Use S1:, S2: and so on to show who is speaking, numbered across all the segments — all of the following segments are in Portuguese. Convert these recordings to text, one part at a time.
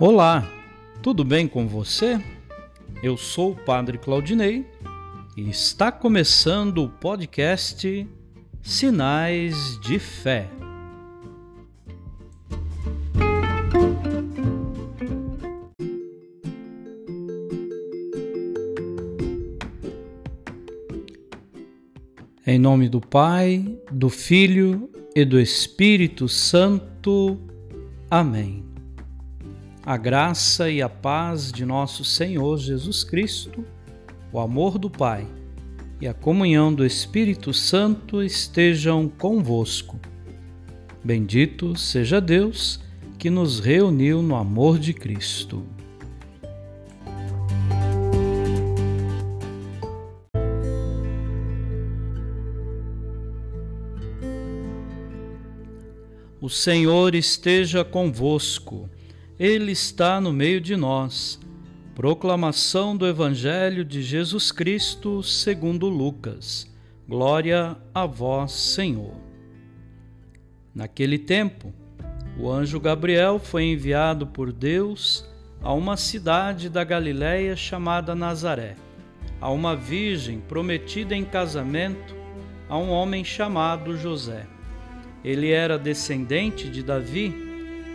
S1: Olá, tudo bem com você? Eu sou o Padre Claudinei e está começando o podcast Sinais de Fé. Em nome do Pai, do Filho e do Espírito Santo. Amém a graça e a paz de nosso Senhor Jesus Cristo, o amor do Pai e a comunhão do Espírito Santo estejam convosco. Bendito seja Deus que nos reuniu no amor de Cristo. O Senhor esteja convosco. Ele está no meio de nós. Proclamação do Evangelho de Jesus Cristo segundo Lucas. Glória a vós, Senhor. Naquele tempo, o anjo Gabriel foi enviado por Deus a uma cidade da Galiléia chamada Nazaré, a uma virgem prometida em casamento a um homem chamado José. Ele era descendente de Davi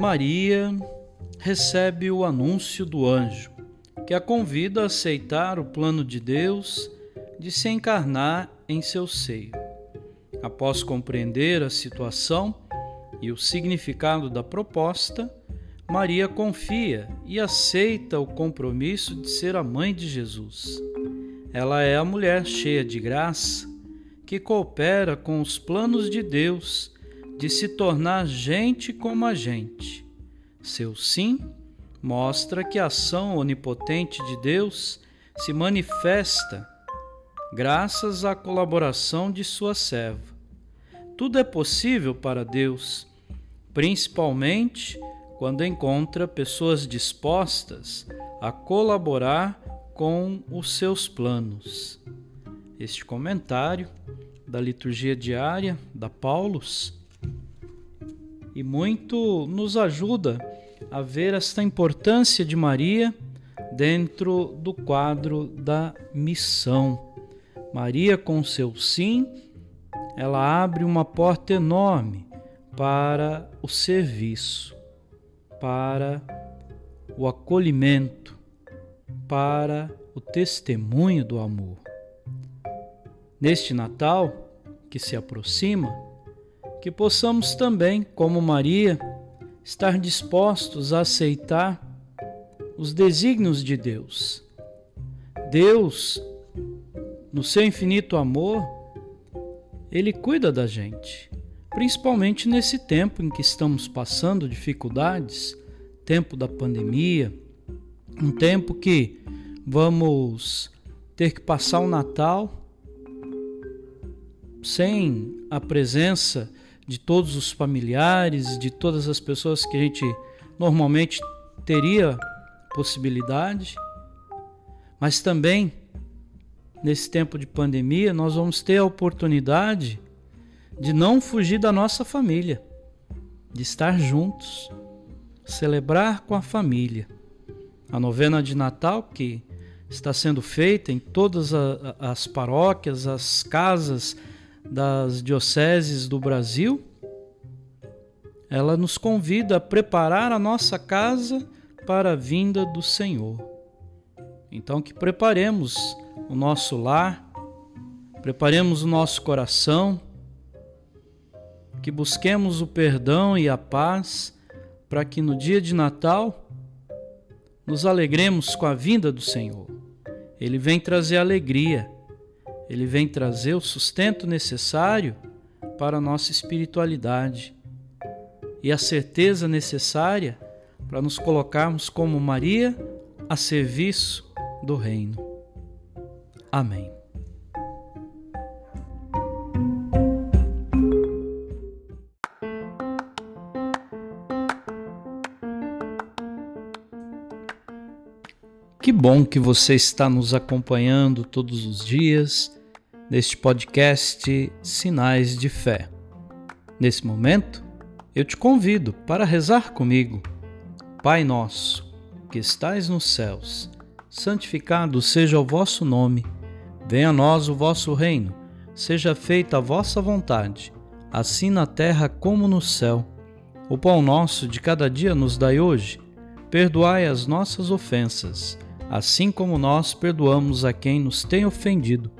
S1: Maria recebe o anúncio do anjo, que a convida a aceitar o plano de Deus de se encarnar em seu seio. Após compreender a situação e o significado da proposta, Maria confia e aceita o compromisso de ser a mãe de Jesus. Ela é a mulher cheia de graça que coopera com os planos de Deus de se tornar gente como a gente. Seu sim mostra que a ação onipotente de Deus se manifesta graças à colaboração de sua serva. Tudo é possível para Deus, principalmente quando encontra pessoas dispostas a colaborar com os seus planos. Este comentário da liturgia diária da Paulus e muito nos ajuda a ver esta importância de Maria dentro do quadro da missão. Maria, com seu sim, ela abre uma porta enorme para o serviço, para o acolhimento, para o testemunho do amor. Neste Natal que se aproxima, que possamos também, como Maria, estar dispostos a aceitar os desígnios de Deus. Deus, no seu infinito amor, ele cuida da gente, principalmente nesse tempo em que estamos passando dificuldades tempo da pandemia, um tempo que vamos ter que passar o Natal sem a presença de todos os familiares, de todas as pessoas que a gente normalmente teria possibilidade, mas também nesse tempo de pandemia nós vamos ter a oportunidade de não fugir da nossa família, de estar juntos, celebrar com a família. A novena de Natal que está sendo feita em todas as paróquias, as casas das dioceses do Brasil, ela nos convida a preparar a nossa casa para a vinda do Senhor. Então, que preparemos o nosso lar, preparemos o nosso coração, que busquemos o perdão e a paz, para que no dia de Natal nos alegremos com a vinda do Senhor. Ele vem trazer alegria ele vem trazer o sustento necessário para a nossa espiritualidade e a certeza necessária para nos colocarmos como Maria a serviço do Reino. Amém. Que bom que você está nos acompanhando todos os dias neste podcast Sinais de Fé. Nesse momento, eu te convido para rezar comigo. Pai nosso, que estais nos céus, santificado seja o vosso nome. Venha a nós o vosso reino. Seja feita a vossa vontade, assim na terra como no céu. O pão nosso de cada dia nos dai hoje. Perdoai as nossas ofensas, assim como nós perdoamos a quem nos tem ofendido